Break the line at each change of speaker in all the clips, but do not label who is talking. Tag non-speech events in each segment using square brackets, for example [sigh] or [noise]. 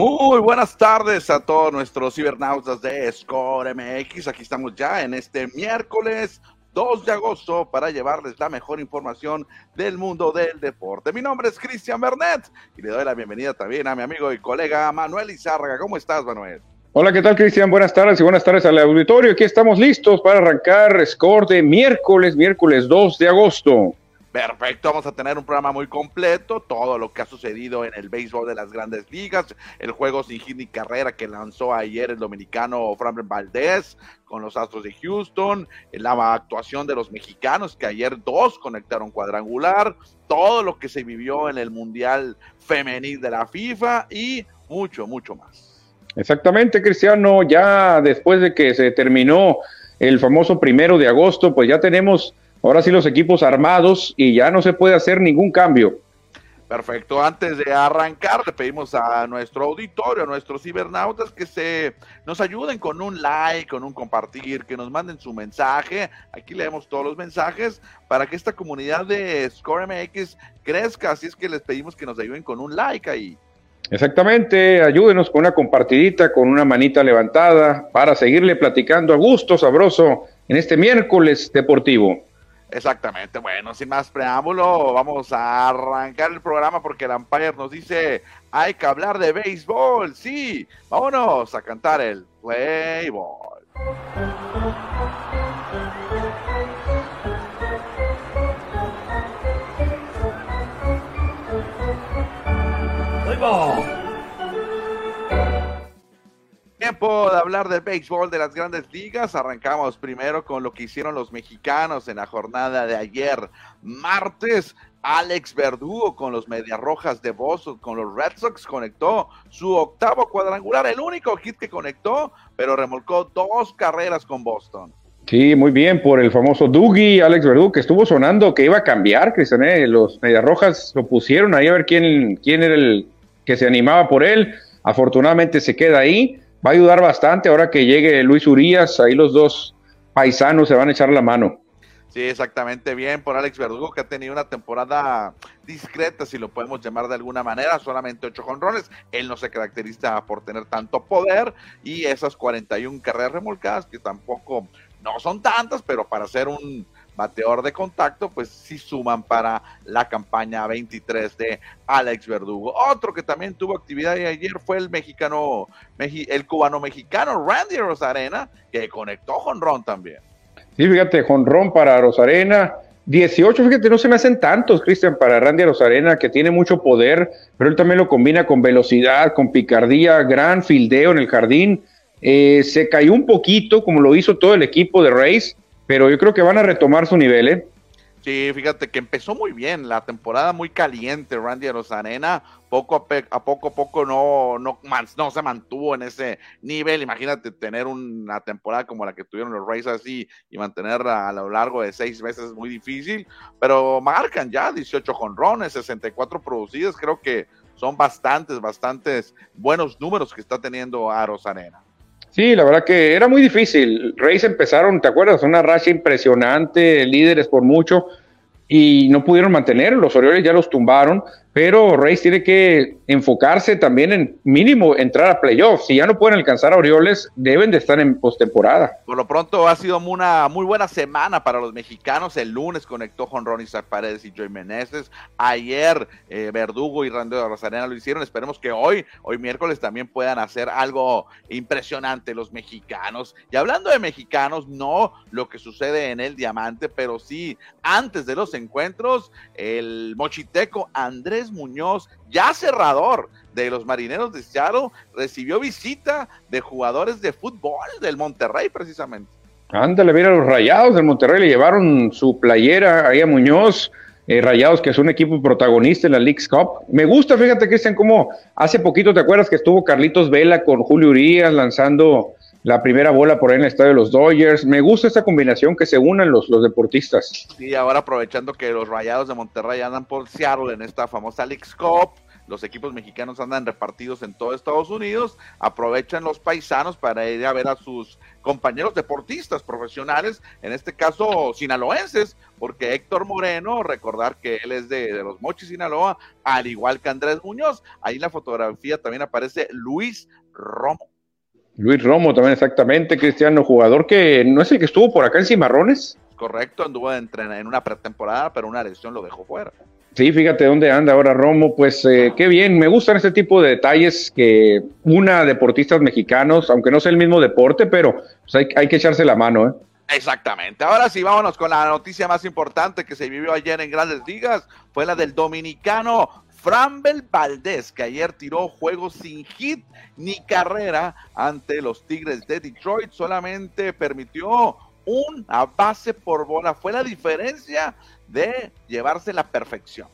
Muy buenas tardes a todos nuestros cibernautas de Score MX. Aquí estamos ya en este miércoles 2 de agosto para llevarles la mejor información del mundo del deporte. Mi nombre es Cristian Bernet y le doy la bienvenida también a mi amigo y colega Manuel Izárraga. ¿Cómo estás, Manuel?
Hola, ¿qué tal, Cristian? Buenas tardes y buenas tardes al auditorio. Aquí estamos listos para arrancar Score de miércoles, miércoles 2 de agosto.
Perfecto, vamos a tener un programa muy completo, todo lo que ha sucedido en el béisbol de las grandes ligas, el juego sin hit ni carrera que lanzó ayer el dominicano Framber Valdez con los Astros de Houston, la actuación de los mexicanos que ayer dos conectaron cuadrangular, todo lo que se vivió en el Mundial Femenil de la FIFA y mucho, mucho más.
Exactamente, Cristiano, ya después de que se terminó el famoso primero de agosto, pues ya tenemos Ahora sí los equipos armados y ya no se puede hacer ningún cambio.
Perfecto. Antes de arrancar, le pedimos a nuestro auditorio, a nuestros cibernautas, que se nos ayuden con un like, con un compartir, que nos manden su mensaje. Aquí leemos todos los mensajes para que esta comunidad de Score MX crezca. Así es que les pedimos que nos ayuden con un like ahí.
Exactamente, ayúdenos con una compartidita, con una manita levantada, para seguirle platicando a gusto, sabroso, en este miércoles deportivo.
Exactamente, bueno, sin más preámbulo, vamos a arrancar el programa porque el Empire nos dice, hay que hablar de béisbol, sí, vámonos a cantar el. Playball. Tiempo de hablar del béisbol de las grandes ligas. Arrancamos primero con lo que hicieron los mexicanos en la jornada de ayer, martes. Alex Verdugo con los Medias Rojas de Boston, con los Red Sox, conectó su octavo cuadrangular, el único hit que conectó, pero remolcó dos carreras con Boston.
Sí, muy bien por el famoso Dougie, Alex Verdugo, que estuvo sonando que iba a cambiar, Cristian. ¿eh? Los Medias Rojas lo pusieron ahí a ver quién, quién era el que se animaba por él. Afortunadamente se queda ahí va a ayudar bastante ahora que llegue Luis Urias, ahí los dos paisanos se van a echar la mano.
Sí, exactamente bien por Alex Verdugo, que ha tenido una temporada discreta, si lo podemos llamar de alguna manera, solamente ocho jonrones. Él no se caracteriza por tener tanto poder y esas 41 carreras remolcadas, que tampoco no son tantas, pero para ser un bateador de contacto, pues sí suman para la campaña 23 de Alex Verdugo. Otro que también tuvo actividad ayer fue el mexicano, el cubano mexicano Randy Rosarena, que conectó con Ron también.
Sí, fíjate, Ron para Rosarena. 18, fíjate, no se me hacen tantos, Cristian, para Randy Rosarena, que tiene mucho poder, pero él también lo combina con velocidad, con picardía, gran fildeo en el jardín. Eh, se cayó un poquito, como lo hizo todo el equipo de Race, pero yo creo que van a retomar su nivel, ¿eh?
Sí, fíjate que empezó muy bien, la temporada muy caliente, Randy Rosarena, poco a, poco a poco no, no, no se mantuvo en ese nivel, imagínate tener una temporada como la que tuvieron los Rays así y mantenerla a lo largo de seis meses es muy difícil, pero marcan ya 18 jonrones, 64 producidas, creo que son bastantes, bastantes buenos números que está teniendo a.
Sí, la verdad que era muy difícil. Reyes empezaron, ¿te acuerdas? Una racha impresionante, líderes por mucho, y no pudieron mantener. Los Orioles ya los tumbaron, pero Reyes tiene que enfocarse también en mínimo entrar a playoffs. Si ya no pueden alcanzar a Orioles, deben de estar en postemporada.
Por lo pronto ha sido una muy buena semana para los mexicanos. El lunes conectó con Ronnie Paredes y Joey Meneses. Ayer eh, Verdugo y Randy Rosarena lo hicieron. Esperemos que hoy, hoy miércoles, también puedan hacer algo impresionante los mexicanos. Y hablando de mexicanos, no lo que sucede en el Diamante, pero sí antes de los encuentros, el mochiteco Andrés Muñoz, ya cerrador de los Marineros de Seattle, recibió visita de jugadores de fútbol del Monterrey precisamente.
Ándale, mira, los Rayados del Monterrey le llevaron su playera ahí a Muñoz. Eh, Rayados, que es un equipo protagonista en la League's Cup. Me gusta, fíjate, Cristian, como hace poquito, ¿te acuerdas que estuvo Carlitos Vela con Julio Urias lanzando la primera bola por ahí en el estadio de los Dodgers. Me gusta esta combinación que se unan los, deportistas.
Sí, ahora aprovechando que los Rayados de Monterrey andan por Seattle en esta famosa League Cup, los equipos mexicanos andan repartidos en todo Estados Unidos, aprovechan los paisanos para ir a ver a sus compañeros deportistas profesionales, en este caso sinaloenses, porque Héctor Moreno, recordar que él es de, de los Mochis Sinaloa, al igual que Andrés Muñoz, ahí en la fotografía también aparece Luis Romo.
Luis Romo también exactamente, Cristiano, jugador que no es el que estuvo por acá en Cimarrones.
Correcto, anduvo en, en una pretemporada, pero una lesión lo dejó fuera.
Sí, fíjate dónde anda ahora Romo, pues eh, qué bien, me gustan este tipo de detalles que una deportistas mexicanos, aunque no sea el mismo deporte, pero pues hay, hay que echarse la mano, ¿eh?
Exactamente. Ahora sí, vámonos con la noticia más importante que se vivió ayer en Grandes Ligas. Fue la del dominicano Frambel Valdés, que ayer tiró juegos sin hit ni carrera ante los Tigres de Detroit. Solamente permitió una base por bola. Fue la diferencia de llevarse la perfección.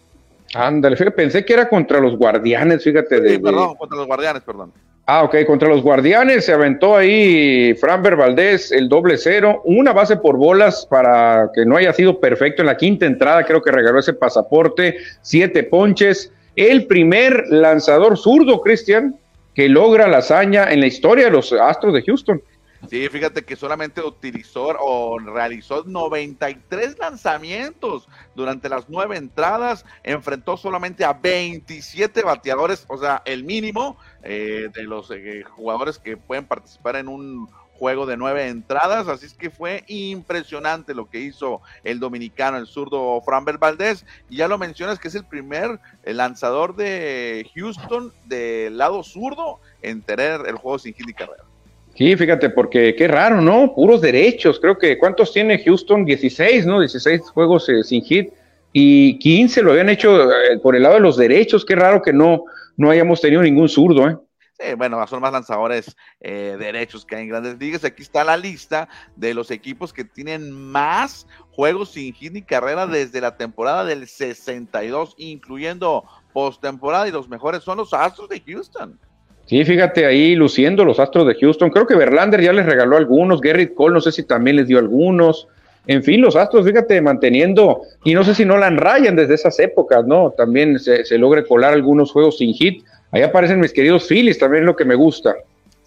Ándale, fíjate, pensé que era contra los guardianes, fíjate. De,
sí, perdón, contra los guardianes, perdón.
Ah, ok, contra los guardianes se aventó ahí Franber Valdés el doble cero, una base por bolas para que no haya sido perfecto en la quinta entrada, creo que regaló ese pasaporte, siete ponches, el primer lanzador zurdo, Cristian, que logra la hazaña en la historia de los Astros de Houston.
Sí, fíjate que solamente utilizó o realizó 93 lanzamientos durante las nueve entradas, enfrentó solamente a 27 bateadores, o sea, el mínimo eh, de los eh, jugadores que pueden participar en un juego de nueve entradas, así es que fue impresionante lo que hizo el dominicano, el zurdo Framber Valdés, y ya lo mencionas que es el primer el lanzador de Houston del lado zurdo en tener el juego sin hit ni carrera.
Sí, fíjate, porque qué raro, ¿no? Puros derechos. Creo que ¿cuántos tiene Houston? 16, ¿no? 16 juegos eh, sin hit y 15 lo habían hecho eh, por el lado de los derechos. Qué raro que no, no hayamos tenido ningún zurdo, ¿eh?
Sí, bueno, son más lanzadores eh, derechos que hay en grandes ligas. Aquí está la lista de los equipos que tienen más juegos sin hit ni carrera desde la temporada del 62, incluyendo postemporada, y los mejores son los Astros de Houston.
Sí, fíjate ahí luciendo los Astros de Houston. Creo que Verlander ya les regaló algunos, Gerrit Cole no sé si también les dio algunos. En fin, los Astros, fíjate, manteniendo, y no sé si no la rayan desde esas épocas, ¿no? También se, se logre colar algunos juegos sin hit. Ahí aparecen mis queridos Phillies, también lo que me gusta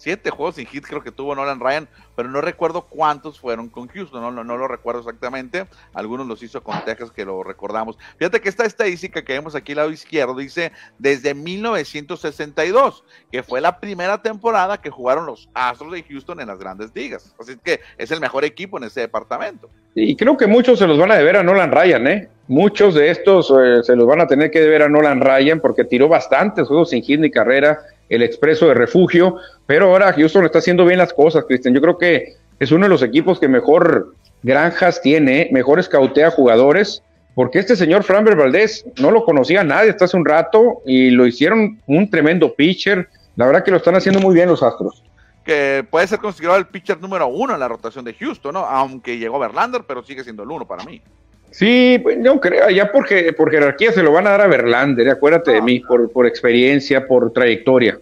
siete juegos sin hit creo que tuvo Nolan Ryan, pero no recuerdo cuántos fueron con Houston, no, no, no, lo recuerdo exactamente. Algunos los hizo con Texas que lo recordamos. Fíjate que esta estadística que vemos aquí al lado izquierdo dice desde 1962, que fue la primera temporada que jugaron los Astros de Houston en las grandes ligas. Así que es el mejor equipo en ese departamento.
Y creo que muchos se los van a deber a Nolan Ryan, ¿eh? Muchos de estos eh, se los van a tener que deber a Nolan Ryan porque tiró bastantes juegos sin hit ni carrera el expreso de refugio, pero ahora Houston está haciendo bien las cosas, Cristian. Yo creo que es uno de los equipos que mejor granjas tiene, mejor escautea jugadores, porque este señor Framber Valdés no lo conocía nadie hasta hace un rato y lo hicieron un tremendo pitcher. La verdad que lo están haciendo muy bien los Astros.
Que puede ser considerado el pitcher número uno en la rotación de Houston, ¿no? Aunque llegó Verlander, pero sigue siendo el uno para mí.
Sí, pues, no creo, ya porque por jerarquía se lo van a dar a Verlander, acuérdate de ah. mí, por, por experiencia, por trayectoria.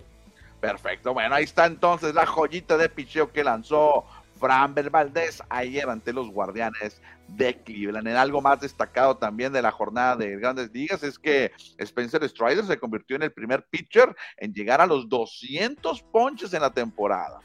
Perfecto, bueno, ahí está entonces la joyita de picheo que lanzó Framber Valdés ayer ante los Guardianes de Cleveland. En algo más destacado también de la jornada de Grandes Ligas es que Spencer Strider se convirtió en el primer pitcher en llegar a los 200 ponches en la temporada.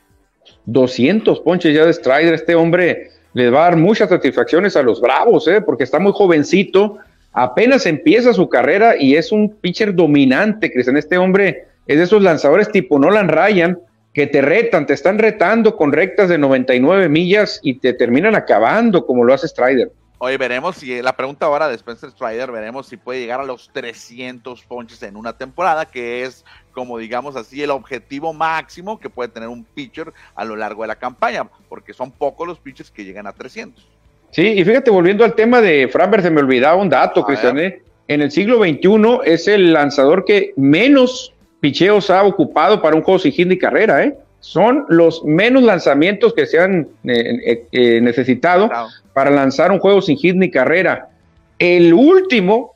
200 ponches ya de Strider, este hombre le va a dar muchas satisfacciones a los Bravos, ¿eh? porque está muy jovencito, apenas empieza su carrera y es un pitcher dominante, Cristian. Este hombre es de esos lanzadores tipo Nolan Ryan que te retan, te están retando con rectas de 99 millas y te terminan acabando como lo hace Strider.
Oye, veremos si la pregunta ahora de Spencer Strider, veremos si puede llegar a los 300 ponches en una temporada, que es como digamos así el objetivo máximo que puede tener un pitcher a lo largo de la campaña, porque son pocos los pitchers que llegan a 300.
Sí, y fíjate, volviendo al tema de Framber, se me olvidaba un dato, Cristian. ¿eh? En el siglo XXI es el lanzador que menos picheos ha ocupado para un juego sin ni carrera, ¿eh? Son los menos lanzamientos que se han eh, eh, necesitado para lanzar un juego sin hit ni carrera. El último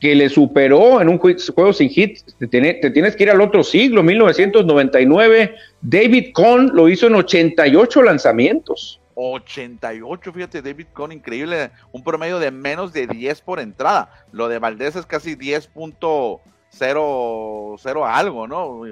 que le superó en un juego sin hit, te, tienes que ir al otro siglo, 1999. David Cohn lo hizo en 88 lanzamientos.
88, fíjate, David Cohn, increíble, un promedio de menos de 10 por entrada. Lo de Valdés es casi 10.5 cero, cero algo, ¿no?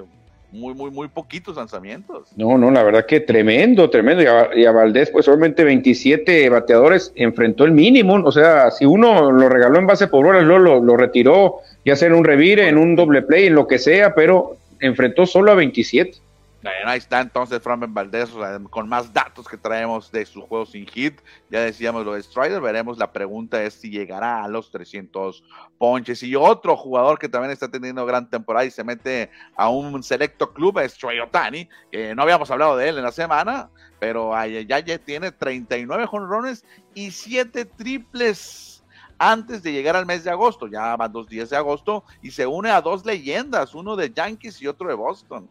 Muy, muy, muy poquitos lanzamientos.
No, no, la verdad que tremendo, tremendo. Y a, Valdés, pues solamente 27 bateadores enfrentó el mínimo. O sea, si uno lo regaló en base por horas, lo, lo retiró, ya sea en un revire, en un doble play, en lo que sea, pero enfrentó solo a 27
ahí está entonces Fran Valdez con más datos que traemos de su juego sin hit. Ya decíamos lo de Strider, veremos. La pregunta es si llegará a los 300 ponches. Y otro jugador que también está teniendo gran temporada y se mete a un selecto club es Troy Otani, que no habíamos hablado de él en la semana, pero ya, ya tiene 39 jonrones y 7 triples antes de llegar al mes de agosto. Ya van dos días de agosto y se une a dos leyendas, uno de Yankees y otro de Boston.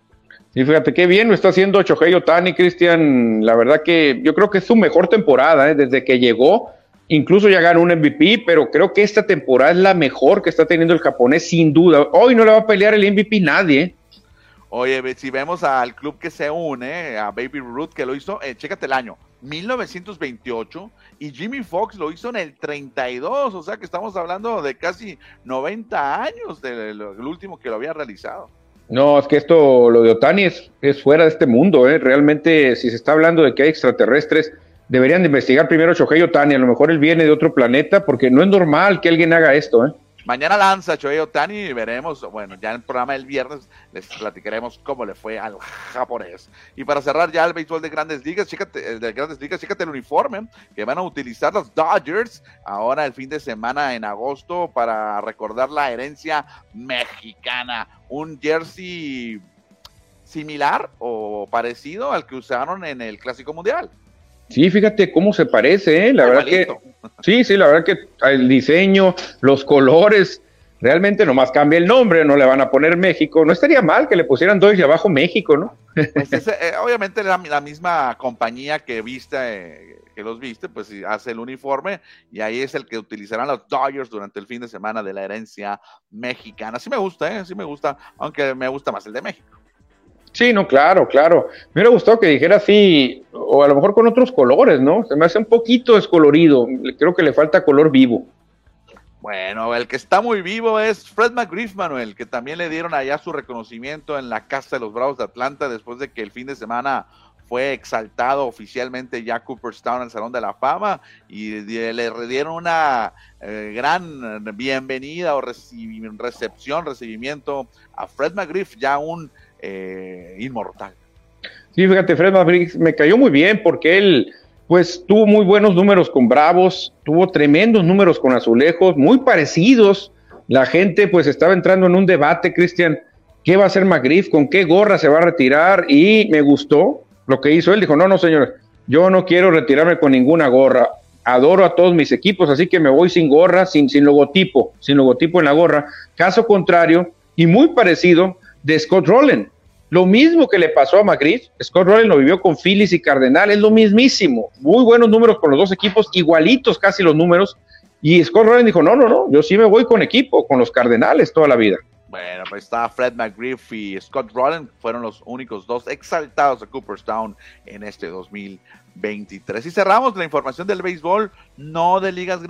Sí, fíjate qué bien lo está haciendo Chohei Otani, Cristian. La verdad que yo creo que es su mejor temporada ¿eh? desde que llegó. Incluso ya ganó un MVP, pero creo que esta temporada es la mejor que está teniendo el japonés, sin duda. Hoy no le va a pelear el MVP nadie. ¿eh?
Oye, si vemos al club que se une, a Baby Ruth, que lo hizo, eh, chécate el año, 1928, y Jimmy Fox lo hizo en el 32, o sea que estamos hablando de casi 90 años del último que lo había realizado.
No, es que esto, lo de Otani es, es fuera de este mundo, ¿eh? Realmente, si se está hablando de que hay extraterrestres, deberían de investigar primero Shohei Otani. A lo mejor él viene de otro planeta, porque no es normal que alguien haga esto, ¿eh?
Mañana lanza Shohei Otani y veremos, bueno, ya en el programa del viernes les platicaremos cómo le fue al japonés. Y para cerrar ya el béisbol de Grandes Ligas, chécate, de Grandes Ligas, chécate el uniforme que van a utilizar los Dodgers ahora el fin de semana en agosto para recordar la herencia mexicana. Un jersey similar o parecido al que usaron en el Clásico Mundial.
Sí, fíjate cómo se parece, ¿eh? la verdad que sí, sí, la verdad que el diseño, los colores, realmente nomás cambia el nombre, no le van a poner México, no estaría mal que le pusieran dos y abajo México, ¿no?
Pues [laughs] eh, obviamente la, la, misma compañía que viste, eh, que los viste, pues hace el uniforme y ahí es el que utilizarán los Dodgers durante el fin de semana de la herencia mexicana. Sí me gusta, ¿eh? sí me gusta, aunque me gusta más el de México.
Sí, no, claro, claro. Me hubiera gustado que dijera así, o a lo mejor con otros colores, ¿no? Se me hace un poquito descolorido. Creo que le falta color vivo.
Bueno, el que está muy vivo es Fred McGriff, Manuel, que también le dieron allá su reconocimiento en la Casa de los Bravos de Atlanta después de que el fin de semana fue exaltado oficialmente ya Cooperstown al Salón de la Fama y le dieron una eh, gran bienvenida o recepción, recibimiento a Fred McGriff, ya un eh, inmortal.
Sí, fíjate, Fred Maverick me cayó muy bien porque él, pues, tuvo muy buenos números con Bravos, tuvo tremendos números con Azulejos, muy parecidos. La gente, pues, estaba entrando en un debate, Cristian, ¿qué va a hacer McGriff? ¿Con qué gorra se va a retirar? Y me gustó lo que hizo él. Dijo, no, no, señor, yo no quiero retirarme con ninguna gorra. Adoro a todos mis equipos, así que me voy sin gorra, sin, sin logotipo, sin logotipo en la gorra. Caso contrario, y muy parecido, de Scott Rowland. Lo mismo que le pasó a Magritte, Scott Rowland lo vivió con Phillies y Cardenal, es lo mismísimo. Muy buenos números con los dos equipos, igualitos casi los números. Y Scott Rowland dijo, no, no, no, yo sí me voy con equipo, con los Cardenales toda la vida.
Bueno, pues está Fred McGriff y Scott Rowland, fueron los únicos dos exaltados de Cooperstown en este 2023. Y cerramos la información del béisbol, no de ligas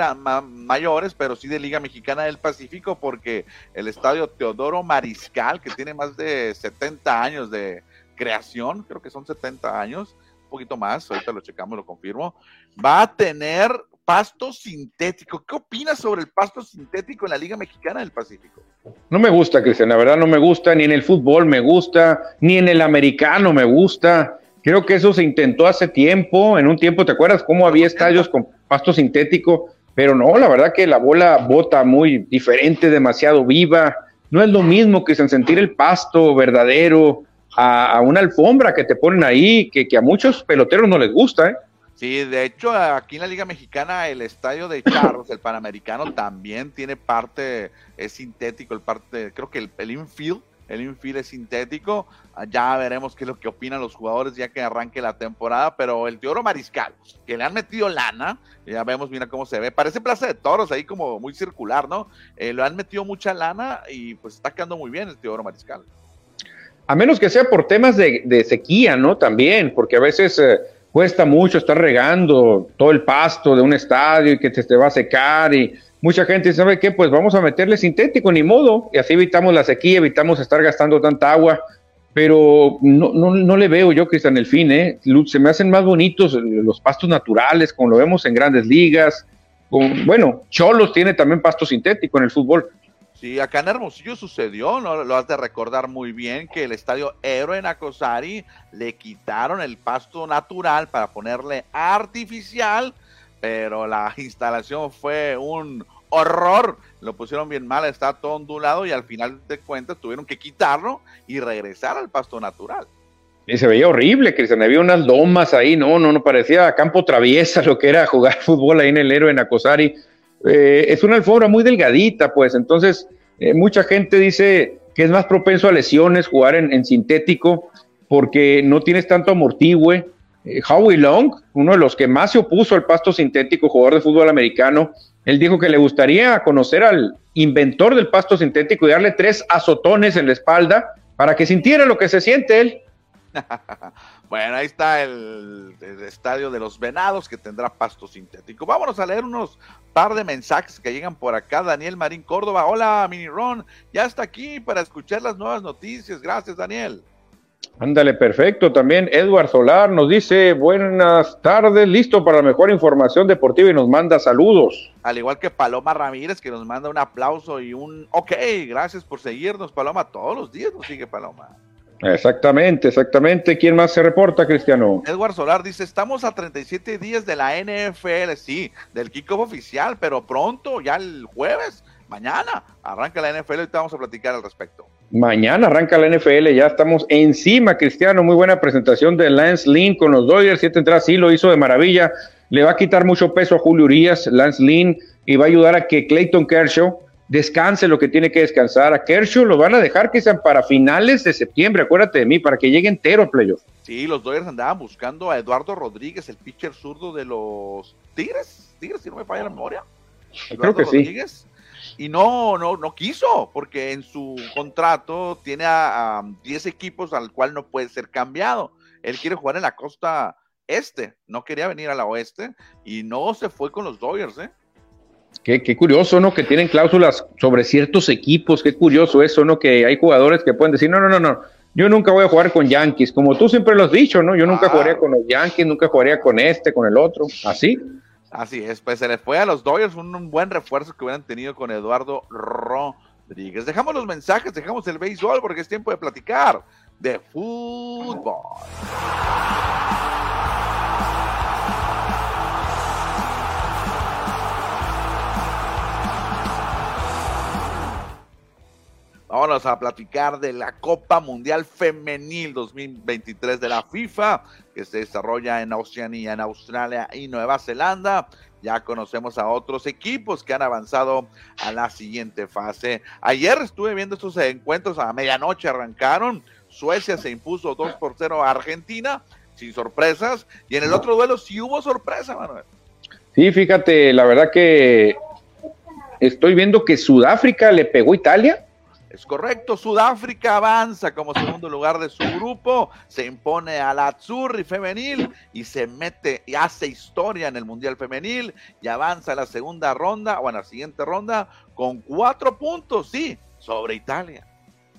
mayores, pero sí de Liga Mexicana del Pacífico, porque el estadio Teodoro Mariscal, que tiene más de 70 años de creación, creo que son 70 años, un poquito más, ahorita lo checamos, lo confirmo, va a tener pasto sintético. ¿Qué opinas sobre el pasto sintético en la Liga Mexicana del Pacífico?
No me gusta, Cristian, la verdad no me gusta, ni en el fútbol me gusta, ni en el americano me gusta. Creo que eso se intentó hace tiempo, en un tiempo, ¿te acuerdas cómo había estadios con pasto sintético? Pero no, la verdad que la bola bota muy diferente, demasiado viva. No es lo mismo que sentir el pasto verdadero a, una alfombra que te ponen ahí, que, a muchos peloteros no les gusta, ¿eh?
Sí, de hecho, aquí en la Liga Mexicana, el estadio de Charros, el Panamericano, también tiene parte, es sintético, el parte, creo que el, infield, el infield es sintético. Ah, ya veremos qué es lo que opinan los jugadores ya que arranque la temporada, pero el Teoro Mariscal, que le han metido lana, ya vemos, mira cómo se ve, parece Plaza de Toros, ahí como muy circular, ¿no? Eh, le han metido mucha lana y pues está quedando muy bien el Teoro Mariscal.
A menos que sea por temas de, sequía, ¿no? También, porque a veces... Eh, cuesta mucho estar regando todo el pasto de un estadio y que te, te va a secar y mucha gente sabe que pues vamos a meterle sintético, ni modo, y así evitamos la sequía, evitamos estar gastando tanta agua, pero no, no, no le veo yo, Cristian, el fin, ¿eh? Se me hacen más bonitos los pastos naturales, como lo vemos en grandes ligas, bueno, Cholos tiene también pasto sintético en el fútbol.
Sí, acá en Hermosillo sucedió, ¿no? Lo has de recordar muy bien, que el estadio Héroe Acosari le quitaron el pasto natural para ponerle artificial, pero la [laughs] instalación fue un horror. Lo pusieron bien mal, está todo ondulado y al final de cuentas tuvieron que quitarlo y regresar al pasto natural.
Y se veía horrible, Cristian. Había unas lomas ahí, no, no, no, parecía campo traviesa lo que era jugar [laughs] fútbol ahí en el héroe Acosari. Eh, es una alfombra muy delgadita, pues. Entonces, eh, mucha gente dice que es más propenso a lesiones jugar en, sintético porque no tienes tanto amortigüe. Eh, Howie Long, uno de los que más se opuso al pasto sintético, jugador de fútbol americano, él dijo que le gustaría conocer al inventor del pasto sintético y darle tres azotones en la espalda para que sintiera lo que se siente él. [laughs]
bueno, ahí está el, estadio de los Venados que tendrá pasto sintético. Vámonos a leer unos par de mensajes que llegan por acá. Daniel Marín Córdoba, hola Mini Ron, ya está aquí para escuchar las nuevas noticias. Gracias, Daniel.
Ándale, perfecto. También Edward Solar nos dice buenas tardes, listo para la mejor información deportiva y nos manda saludos.
Al igual que Paloma Ramírez que nos manda un aplauso y un ok, gracias por seguirnos, Paloma. Todos los días nos sigue Paloma.
Exactamente, exactamente. ¿Quién más se reporta, Cristiano?
Edward Solar dice, estamos a 37 días de la NFL, sí, del kickoff oficial, pero pronto, ya el jueves, mañana, arranca la NFL y te vamos a platicar al respecto.
Mañana arranca la NFL, ya estamos encima, Cristiano. Muy buena presentación de Lance Lynn con los Dodgers, siete entradas, sí lo hizo de maravilla. Le va a quitar mucho peso a Julio Urias, Lance Lynn, y va a ayudar a que Clayton Kershaw descanse lo que tiene que descansar. A Kershaw lo van a dejar que sean para finales de septiembre, acuérdate de mí, para que llegue entero el playoff.
Sí, los Dodgers andaban buscando a Eduardo Rodríguez, el pitcher zurdo de los Tigres, Tigres, si no me falla la memoria.
Creo que Rodríguez,
sí. Y no, no, no quiso, porque en su contrato tiene a 10 equipos al cual no puede ser cambiado. Él quiere jugar en la costa este, no quería venir a la oeste y no se fue con los Dodgers, ¿eh?
Qué, curioso, ¿no? Que tienen cláusulas sobre ciertos equipos, qué curioso eso, ¿no? Que hay jugadores que pueden decir, no, no, no, no, yo nunca voy a jugar con Yankees, como tú siempre lo has dicho, ¿no? Yo nunca jugaría con los Yankees, nunca jugaría con este, con el otro, así.
Así es, pues se les fue a los Dodgers un, buen refuerzo que hubieran tenido con Eduardo Rodríguez. Dejamos los mensajes, dejamos el béisbol porque es tiempo de platicar de fútbol. Vámonos a platicar de la Copa Mundial Femenil 2023 de la FIFA, que se desarrolla en Oceanía, en Australia y Nueva Zelanda. Ya conocemos a otros equipos que han avanzado a la siguiente fase. Ayer estuve viendo estos encuentros, a medianoche arrancaron. Suecia se impuso 2 por 0 a Argentina, sin sorpresas. Y en el otro duelo sí hubo sorpresa, Manuel.
Sí, fíjate, la verdad que estoy viendo que Sudáfrica le pegó a Italia
es correcto, Sudáfrica avanza como segundo lugar de su grupo, se impone a la Azzurri femenil y se mete y hace historia en el Mundial femenil y avanza a la segunda ronda o a la siguiente ronda con cuatro puntos, sí, sobre Italia.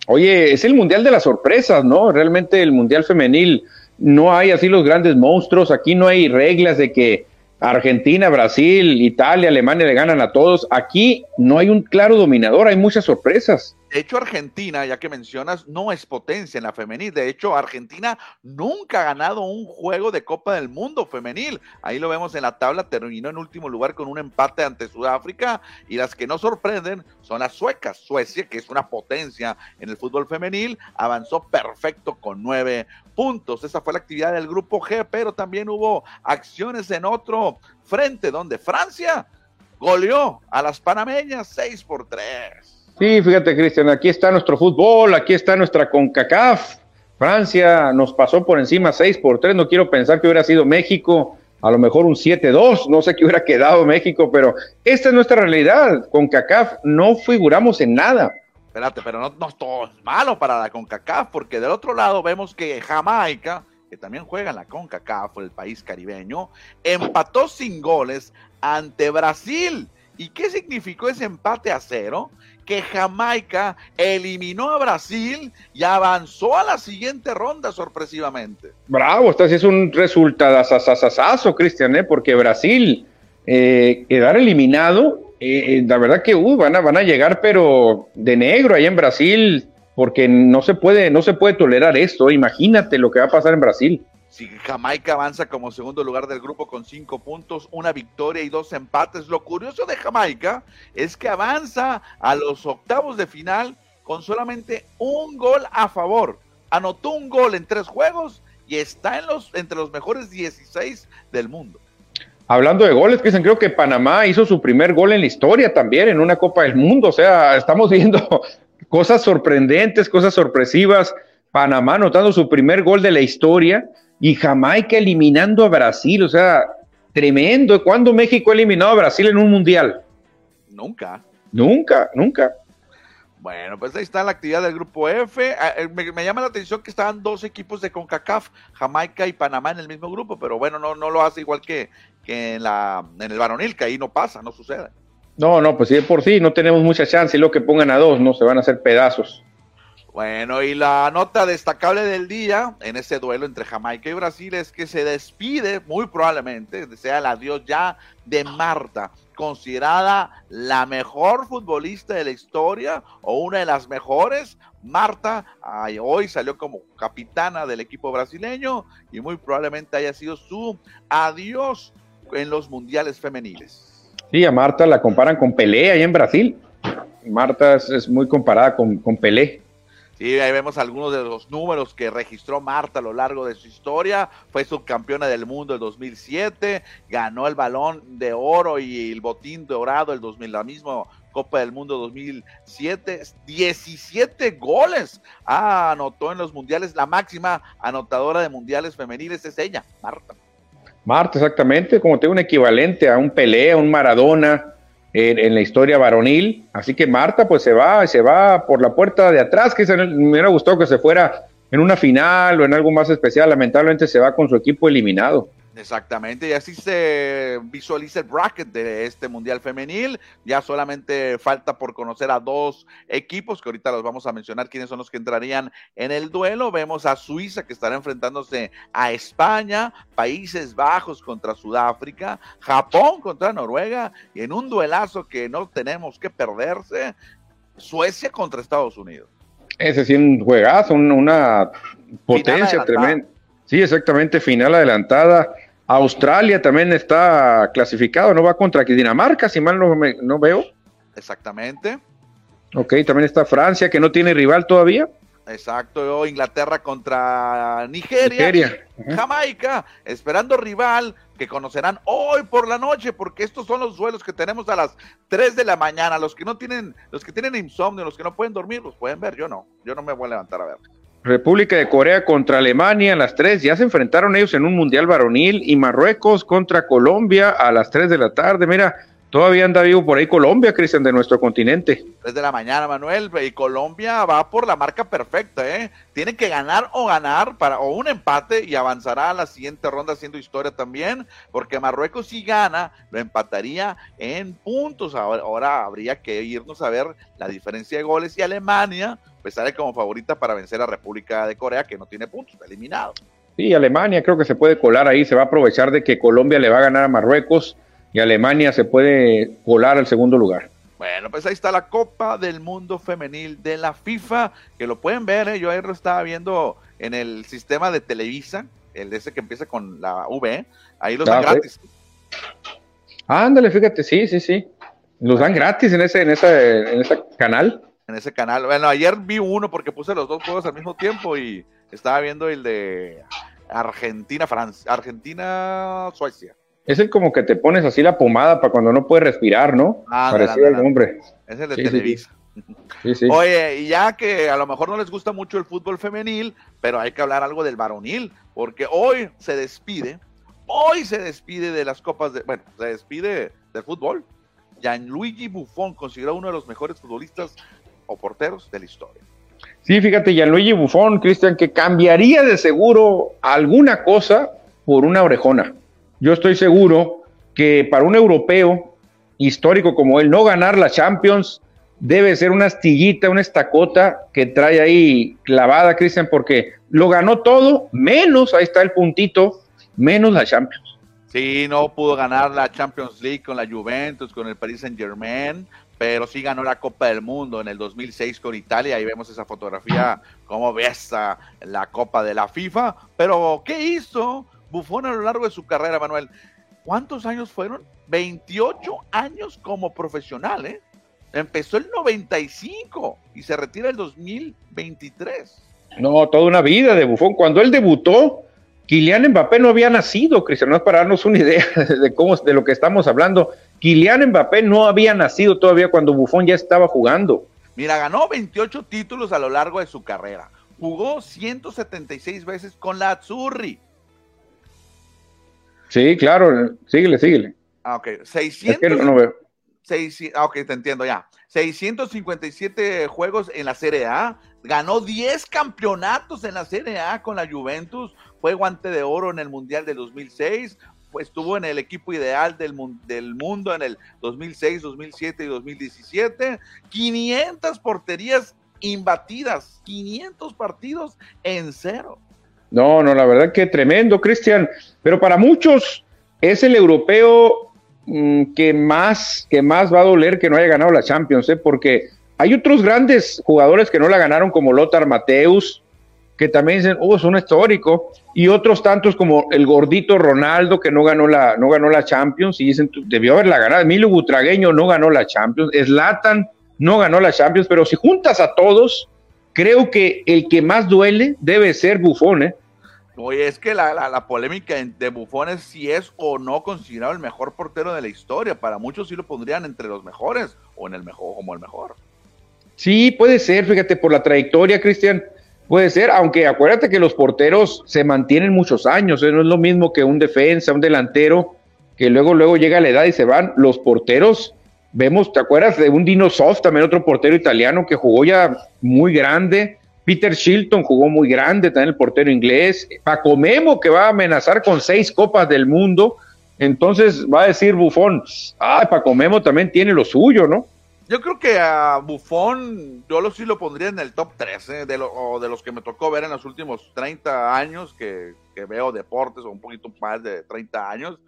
Oye, es el Mundial de las sorpresas, ¿no? Realmente el Mundial femenil no hay así los grandes monstruos, aquí no hay reglas de que Argentina, Brasil, Italia, Alemania le ganan a todos. Aquí no hay un claro dominador, hay muchas sorpresas.
De hecho, Argentina, ya que mencionas, no es potencia en la femenil. De hecho, Argentina nunca ha ganado un juego de Copa del Mundo femenil. Ahí lo vemos en la tabla, terminó en último lugar con un empate ante Sudáfrica. Y las que no sorprenden son las suecas. Suecia, que es una potencia en el fútbol femenil, avanzó perfecto con nueve puntos. Esa fue la actividad del grupo G, pero también hubo acciones en otro frente, donde Francia goleó a las panameñas seis por tres.
Sí, fíjate, Cristian, aquí está nuestro fútbol, aquí está nuestra CONCACAF. Francia nos pasó por encima 6 por 3. No quiero pensar que hubiera sido México, a lo mejor un 7-2. No sé qué hubiera quedado México, pero esta es nuestra realidad. CONCACAF no figuramos en nada.
Espérate, pero no, no todo malo para la CONCACAF, porque del otro lado vemos que Jamaica que también juega en la CONCACAF, el país caribeño, empató sin goles ante Brasil. ¿Y qué significó ese empate a cero? Que Jamaica eliminó a Brasil y avanzó a la siguiente ronda sorpresivamente.
Bravo, esta sí es un resultado Cristian, ¿eh? porque Brasil eh, quedar eliminado, eh, eh, la verdad que uh, van, a, van a llegar, pero de negro ahí en Brasil, porque no se puede, no se puede tolerar esto. Imagínate lo que va a pasar en Brasil.
Si Jamaica avanza como segundo lugar del grupo con cinco puntos, una victoria y dos empates. Lo curioso de Jamaica es que avanza a los octavos de final con solamente un gol a favor. Anotó un gol en tres juegos y está en los, entre los mejores 16 del mundo.
Hablando de goles, dicen, creo que Panamá hizo su primer gol en la historia también en una Copa del Mundo. O sea, estamos [laughs] viendo cosas sorprendentes, cosas sorpresivas. Panamá anotando su primer gol de la historia y Jamaica eliminando a Brasil. O sea, tremendo. ¿Cuándo México ha eliminado a Brasil en un mundial?
Nunca.
Nunca, nunca.
Bueno, pues ahí está la actividad del grupo F. Ah, eh, me, me, llama la atención que estaban dos equipos de CONCACAF, Jamaica y Panamá en el mismo grupo, pero bueno, no, no lo hace igual que, que en, la, en el varonil, que ahí no pasa, no sucede.
No, no, pues sí, por sí no tenemos mucha chance y lo que pongan a dos, no se van a hacer pedazos.
Bueno, y la nota destacable del día en ese duelo entre Jamaica y Brasil es que se despide, muy probablemente, desea el adiós ya de Marta, considerada la mejor futbolista de la historia o una de las mejores. Marta ay, hoy salió como capitana del equipo brasileño y muy probablemente haya sido su adiós en los mundiales femeniles.
Sí, a Marta la comparan con Pelé ahí en Brasil. Marta es, es muy comparada con, con Pelé.
Sí, ahí vemos algunos de los números que registró Marta a lo largo de su historia. Fue subcampeona del mundo el 2007, ganó el balón de oro y el botín dorado el 2000, la misma Copa del Mundo 2007. 17 goles ah, anotó en los mundiales. La máxima anotadora de mundiales femeniles es ella, Marta.
Marta, exactamente, como tengo un equivalente a un Pelé, a un Maradona, en, la historia varonil. Así que Marta pues se va, se va por la puerta de atrás, que se, me hubiera gustado que se fuera en una final o en algo más especial. Lamentablemente se va con su equipo eliminado.
Exactamente, y así se visualiza el bracket de este Mundial Femenil. Ya solamente falta por conocer a dos equipos, que ahorita los vamos a mencionar quiénes son los que entrarían en el duelo. Vemos a Suiza que estará enfrentándose a España, Países Bajos contra Sudáfrica, Japón contra Noruega, y en un duelazo que no tenemos que perderse, Suecia contra Estados Unidos.
Ese sí, un juegazo, una potencia tremenda. Sí, exactamente, final adelantada. Australia también está clasificado, no va contra Dinamarca, si mal no, me, no veo.
Exactamente.
Ok, también está Francia, que no tiene rival todavía.
Exacto, Inglaterra contra Nigeria, Nigeria. Jamaica, esperando rival que conocerán hoy por la noche, porque estos son los duelos que tenemos a las 3 de la mañana. Los que no tienen, los que tienen insomnio, los que no pueden dormir, los pueden ver. Yo no, yo no me voy a levantar a ver.
República de Corea contra Alemania a las 3, ya se enfrentaron ellos en un mundial varonil y Marruecos contra Colombia a las 3 de la tarde. Mira, todavía anda vivo por ahí Colombia, Cristian, de nuestro continente.
3 de la mañana, Manuel, y Colombia va por la marca perfecta, ¿eh? Tienen que ganar o ganar para o un empate y avanzará a la siguiente ronda haciendo historia también, porque Marruecos si gana lo empataría en puntos. Ahora, ahora habría que irnos a ver la diferencia de goles y Alemania pues sale como favorita para vencer a República de Corea, que no tiene puntos, está eliminado.
Sí, Alemania creo que se puede colar ahí, se va a aprovechar de que Colombia le va a ganar a Marruecos y Alemania se puede colar al segundo lugar.
Bueno, pues ahí está la Copa del Mundo Femenil de la FIFA, que lo pueden ver, ¿eh? yo ayer lo estaba viendo en el sistema de Televisa, el de ese que empieza con la V, ahí los ah, dan gratis.
Ándale, fíjate, sí, sí, sí. Los dan gratis en ese, en ese, en ese canal
en ese canal. Bueno, ayer vi uno porque puse los dos juegos al mismo tiempo y estaba viendo el de Argentina, Francia, Argentina, Suecia.
Es el como que te pones así la pomada para cuando no puedes respirar, ¿no?
Ah,
Parecido al nombre.
Es el de sí, Televisa. Sí, sí. Oye, y ya que a lo mejor no les gusta mucho el fútbol femenil, pero hay que hablar algo del varonil, porque hoy se despide, hoy se despide de las copas de, bueno, se despide del fútbol. Gianluigi Buffon considerado uno de los mejores futbolistas o porteros de la historia.
Sí, fíjate, Gianluigi Buffon, Cristian, que cambiaría de seguro alguna cosa por una orejona. Yo estoy seguro que para un europeo histórico como él, no ganar la Champions debe ser una astillita, una estacota que trae ahí clavada, Cristian, porque lo ganó todo, menos, ahí está el puntito, menos la Champions.
Sí, no pudo ganar la Champions League con la Juventus, con el Paris Saint Germain, pero sí ganó la Copa del Mundo en el 2006 con Italia. Ahí vemos esa fotografía, cómo besa la Copa de la FIFA. Pero, ¿qué hizo Buffon a lo largo de su carrera, Manuel? ¿Cuántos años fueron? 28 años como profesional, ¿eh? Empezó el 95 y se retira el 2023.
No, toda una vida de Buffon. Cuando él debutó, Kylian Mbappé no había nacido, Cristiano, es para darnos una idea [laughs] de cómo de lo que estamos hablando. Kylian Mbappé no había nacido todavía cuando Buffon ya estaba jugando.
Mira, ganó 28 títulos a lo largo de su carrera. Jugó 176 veces con la Azzurri.
Sí, claro, síguele, síguele.
Ah, ok, 600. no veo. ah, ok, te entiendo ya. 657 juegos en la Serie A. Ganó 10 campeonatos en la Serie A con la Juventus fue guante de oro en el Mundial del 2006, pues estuvo en el equipo ideal del, del mundo en el 2006, 2007 y 2017, 500 porterías imbatidas, 500 partidos en cero.
No, no, la verdad que tremendo, Cristian, pero para muchos es el europeo mm, que más que más va a doler que no haya ganado la Champions, ¿eh? porque hay otros grandes jugadores que no la ganaron como Lothar Mateus, que también dicen, oh, es un histórico, y otros tantos como el gordito Ronaldo, que no ganó la, no ganó la Champions, y dicen, debió haberla ganado, Emilio Butragueño no ganó la Champions, Slatan no ganó la Champions, pero si juntas a todos, creo que el que más duele debe ser Buffon, ¿eh?
Oye, es que la, la, polémica de Buffon es si es o no considerado el mejor portero de la historia. Para muchos sí lo pondrían entre los mejores o en el mejor como el mejor.
Sí, puede ser, fíjate, por la trayectoria, Cristian. Puede ser, aunque acuérdate que los porteros se mantienen muchos años, ¿eh? no es lo mismo que un defensa, un delantero, que luego, luego llega la edad y se van. Los porteros, vemos, ¿te acuerdas de un Dino Soft, también otro portero italiano que jugó ya muy grande? Peter Shilton jugó muy grande, también el portero inglés. Paco Memo, que va a amenazar con seis copas del mundo. Entonces va a decir Bufón, ah, Paco Memo también tiene lo suyo, ¿no?
Yo creo que a Buffon yo lo, sí lo pondría en el top 3, ¿eh? de, o de los que me tocó ver en los últimos 30 años que, veo deportes o un poquito más de 30 años.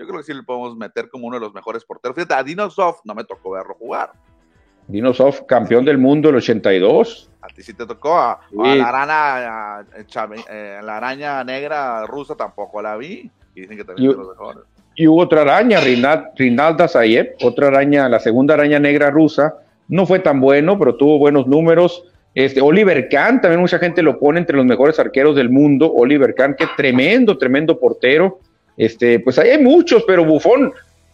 Yo creo que sí le podemos meter como uno de los mejores porteros. Fíjate, a Dinosov no me tocó verlo jugar.
Dinosov, campeón del mundo el 82.
A ti sí te tocó. A, la, araña, eh, la araña negra rusa tampoco la vi. Y dicen que también es de los mejores.
Y hubo otra araña, Rinalda Zayev, otra araña, la segunda araña negra rusa. No fue tan bueno, pero tuvo buenos números. Este, Oliver Kahn, también mucha gente lo pone entre los mejores arqueros del mundo. Oliver Kahn, que tremendo, tremendo portero. Este, pues ahí hay muchos, pero Bufón,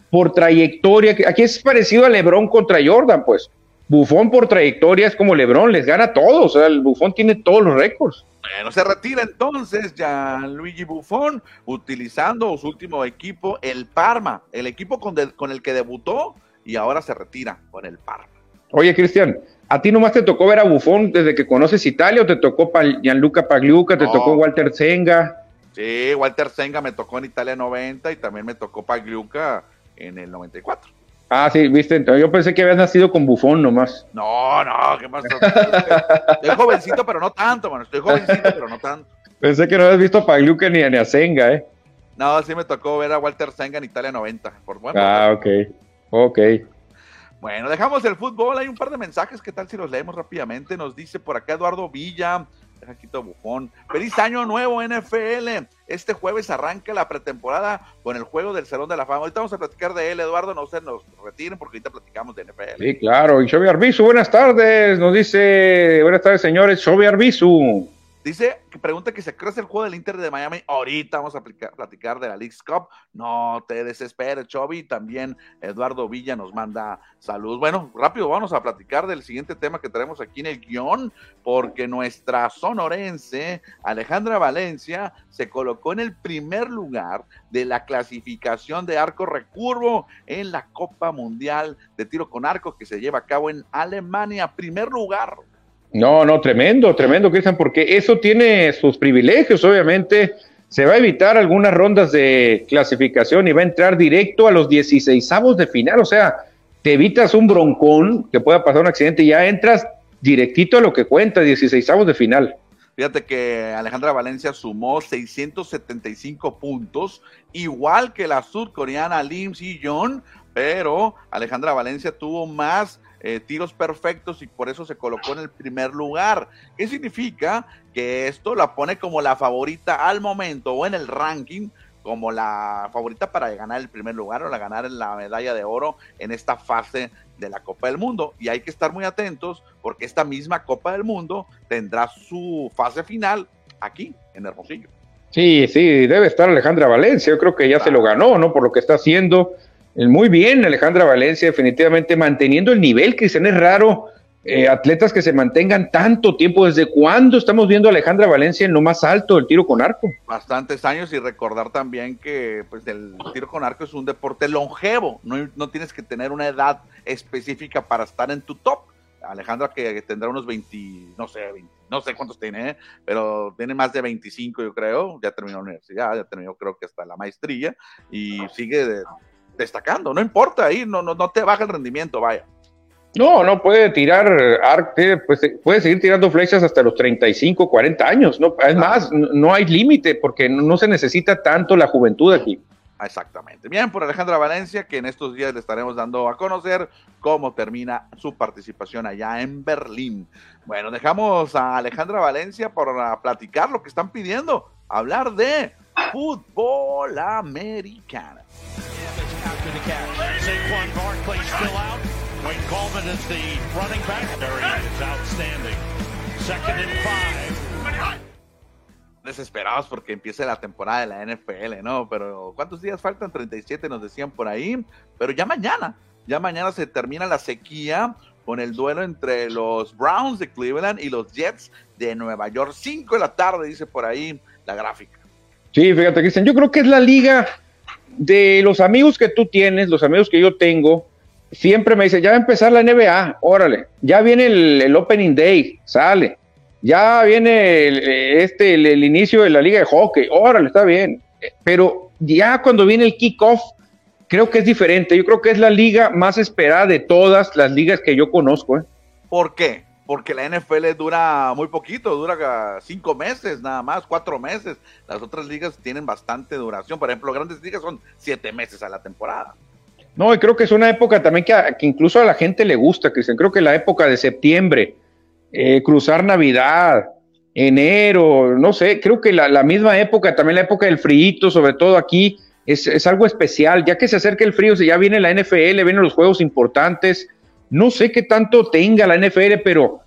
por trayectoria, aquí es parecido a Lebron contra Jordan, pues. Bufón por trayectoria es como Lebron, les gana a todos. O sea, el Bufón tiene todos los récords.
Bueno, se retira entonces ya Luigi Buffon utilizando su último equipo, el Parma, el equipo con, con, el que debutó y ahora se retira con el Parma.
Oye, Cristian, ¿a ti nomás te tocó ver a Buffon desde que conoces Italia o te tocó Gianluca Pagliuca, te tocó Walter Zenga?
Sí, Walter Zenga me tocó en Italia 90 y también me tocó Pagliuca en el 94.
Ah, sí, viste, yo pensé que habías nacido con bufón nomás.
No, no, ¿qué más? Estoy jovencito, pero no tanto, mano. Estoy jovencito, pero no tanto.
Pensé que no habías visto a Pagliuca ni a, ni Senga, ¿eh?
No, sí me tocó ver a Walter Senga en Italia 90. Por
bueno, ah, ok, ok.
Bueno, dejamos el fútbol. Hay un par de mensajes. ¿Qué tal si los leemos rápidamente? Nos dice por acá Eduardo Villa. Deja quito bufón. Feliz año nuevo, NFL. Este jueves arranca la pretemporada con el juego del Salón de la Fama. Ahorita vamos a platicar de él, Eduardo. No se nos retiren porque ahorita platicamos de NFL.
Sí, claro. Y Xavi Arbizu, buenas tardes. Nos dice, buenas tardes, señores. Xavi Arbizu.
Dice que pregunta que se crece el juego del Inter de Miami. Ahorita vamos a platicar de la League's Cup. No te desesperes, Chovy. También Eduardo Villa nos manda salud. Bueno, rápido, vamos a platicar del siguiente tema que tenemos aquí en el guion, porque nuestra sonorense, Alejandra Valencia, se colocó en el primer lugar de la clasificación de arco recurvo en la Copa Mundial de Tiro con Arco que se lleva a cabo en Alemania. Primer lugar.
No, no, tremendo, tremendo, Cristian, porque eso tiene sus privilegios, obviamente. Se va a evitar algunas rondas de clasificación y va a entrar directo a los 16 de final. O sea, te evitas un broncón que pueda pasar un accidente y ya entras directito a lo que cuenta, 16 de final.
Fíjate que Alejandra Valencia sumó 675 puntos, igual que la sudcoreana Lim Si-yeon, pero Alejandra Valencia tuvo más eh, tiros perfectos y por eso se colocó en el primer lugar. ¿Qué significa? Que esto la pone como la favorita al momento o en el ranking como la favorita para ganar el primer lugar o la ganar la medalla de oro en esta fase de la Copa del Mundo. Y hay que estar muy atentos porque esta misma Copa del Mundo tendrá su fase final aquí en Hermosillo.
Sí, sí, debe estar Alejandra Valencia. Yo creo que ya se lo ganó, ¿no? Por lo que está haciendo. Muy bien, Alejandra Valencia, definitivamente manteniendo el nivel, que es raro eh, atletas que se mantengan tanto tiempo. ¿Desde cuándo estamos viendo a Alejandra Valencia en lo más alto del tiro con arco?
Bastantes años y recordar también que pues el tiro con arco es un deporte longevo, no, no tienes que tener una edad específica para estar en tu top. Alejandra que, tendrá unos 20, no sé, no sé cuántos tiene, ¿eh? pero tiene más de 25 yo creo, ya terminó la universidad, ya terminó creo que hasta la maestría y sigue destacando, no importa ahí, no, no, no te baja el rendimiento, vaya.
No, no puede tirar arte, pues puede seguir tirando flechas hasta los 35, 40 años. No, es más, no hay límite porque no se necesita tanto la juventud aquí.
Exactamente. Bien, por Alejandra Valencia, que en estos días le estaremos dando a conocer cómo termina su participación allá en Berlín. Bueno, dejamos a Alejandra Valencia para platicar lo que están pidiendo, hablar de fútbol americano. Wayne Coleman is the running back. is outstanding. Second and five. Desesperados porque empiece la temporada de la NFL, ¿no? Pero ¿cuántos días faltan? 37 nos decían por ahí. Pero ya mañana, ya mañana se termina la sequía con el duelo entre los Browns de Cleveland y los Jets de Nueva York. 5 de la tarde, dice por ahí la gráfica.
Sí, fíjate, Cristian, yo creo que es la liga de los amigos que tú tienes, los amigos que yo tengo, siempre me dice, ya va a empezar la NBA, órale, ya viene el, Opening Day, sale, ya viene este, el, inicio de la liga de hockey, órale, está bien, pero ya cuando viene el kickoff, creo que es diferente, yo creo que es la liga más esperada de todas las ligas que yo conozco. ¿eh?
¿Por qué? Porque la NFL dura muy poquito, dura cinco meses nada más, cuatro meses. Las otras ligas tienen bastante duración. Por ejemplo, grandes ligas son siete meses a la temporada.
No, y creo que es una época también que, incluso a la gente le gusta, Cristian. Creo que la época de septiembre, eh, cruzar Navidad, enero, no sé, creo que la, misma época, también la época del frío, sobre todo aquí, es, algo especial. Ya que se acerca el frío, ya viene la NFL, vienen los juegos importantes. No sé qué tanto tenga la NFL, pero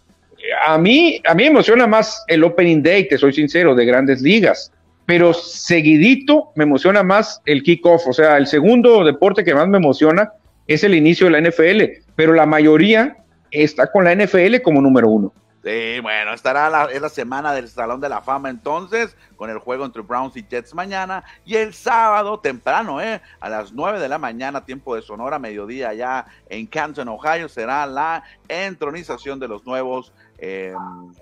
a mí, a mí me emociona más el Opening Day, te soy sincero, de grandes ligas pero seguidito me emociona más el kickoff, o sea, el segundo deporte que más me emociona es el inicio de la NFL, pero la mayoría está con la NFL como número uno.
Sí, bueno, estará la, semana del Salón de la Fama entonces, con el juego entre Browns y Jets mañana, y el sábado temprano, ¿eh? a las 9 de la mañana, tiempo de Sonora, mediodía ya en Canton, Ohio, será la entronización de los nuevos em,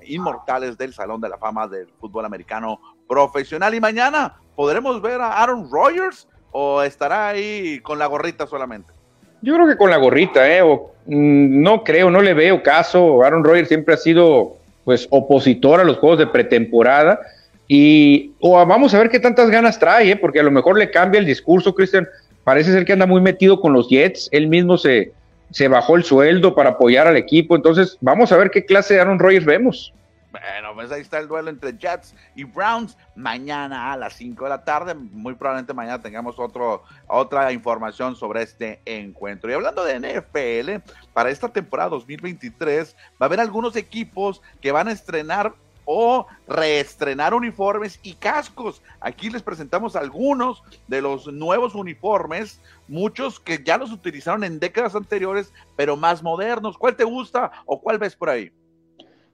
inmortales del Salón de la Fama del fútbol americano profesional. Y mañana podremos ver a Aaron Rodgers o estará ahí con la gorrita solamente.
Yo creo que con la gorrita, ¿eh? Mm, no creo, no le veo caso. Aaron Rodgers siempre ha sido, pues, opositor a los juegos de pretemporada. Y o vamos a ver qué tantas ganas trae, ¿eh? porque a lo mejor le cambia el discurso, Cristian. Parece ser que anda muy metido con los Jets. Él mismo se, se bajó el sueldo para apoyar al equipo. Entonces, vamos a ver qué clase de Aaron Rodgers vemos.
Bueno, pues ahí está el duelo entre Jets y Browns mañana a las 5 de la tarde. Muy probablemente mañana tengamos otro, otra información sobre este encuentro. Y hablando de NFL, para esta temporada 2023 va a haber algunos equipos que van a estrenar o reestrenar uniformes y cascos. Aquí les presentamos algunos de los nuevos uniformes, muchos que ya los utilizaron en décadas anteriores, pero más modernos. ¿Cuál te gusta o cuál ves por ahí?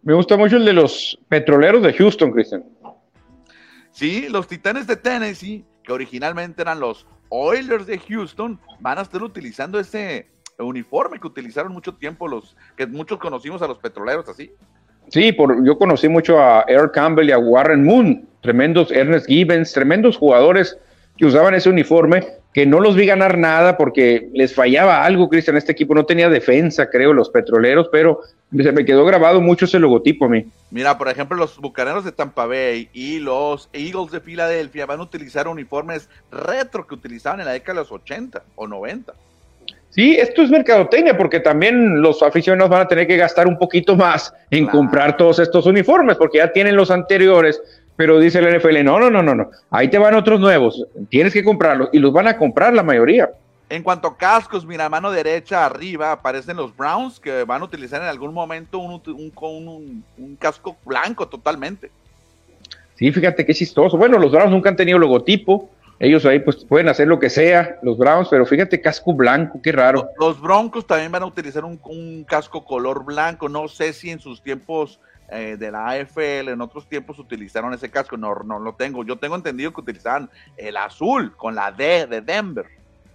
Me gusta mucho el de los petroleros de Houston, Christian.
Sí, los Titanes de Tennessee, que originalmente eran los Oilers de Houston, van a estar utilizando ese uniforme que utilizaron mucho tiempo los que muchos conocimos a los petroleros así.
Sí, por, yo conocí mucho a Earl Campbell y a Warren Moon, tremendos Ernest Gibbons, tremendos jugadores que usaban ese uniforme, que no los vi ganar nada porque les fallaba algo, Cristian. Este equipo no tenía defensa, creo, los petroleros, pero se me quedó grabado mucho ese logotipo a mí.
Mira, por ejemplo, los bucaneros de Tampa Bay y los Eagles de Filadelfia van a utilizar uniformes retro que utilizaban en la década de los 80 o 90.
Sí, esto es mercadotecnia porque también los aficionados van a tener que gastar un poquito más en comprar todos estos uniformes porque ya tienen los anteriores, pero dice el NFL, no, no, no, no, no, ahí te van otros nuevos, tienes que comprarlos y los van a comprar la mayoría.
En cuanto a cascos, mira, mano derecha arriba aparecen los Browns que van a utilizar en algún momento un, un, un casco blanco totalmente.
Sí, fíjate qué chistoso. Bueno, los Browns nunca han tenido logotipo, ellos ahí pues pueden hacer lo que sea, los Browns, pero fíjate, casco blanco, qué raro.
Los, Broncos también van a utilizar un, casco color blanco, no sé si en sus tiempos eh, de la AFL, en otros tiempos utilizaron ese casco, no, no lo tengo, yo tengo entendido que utilizaban el azul con la D de Denver.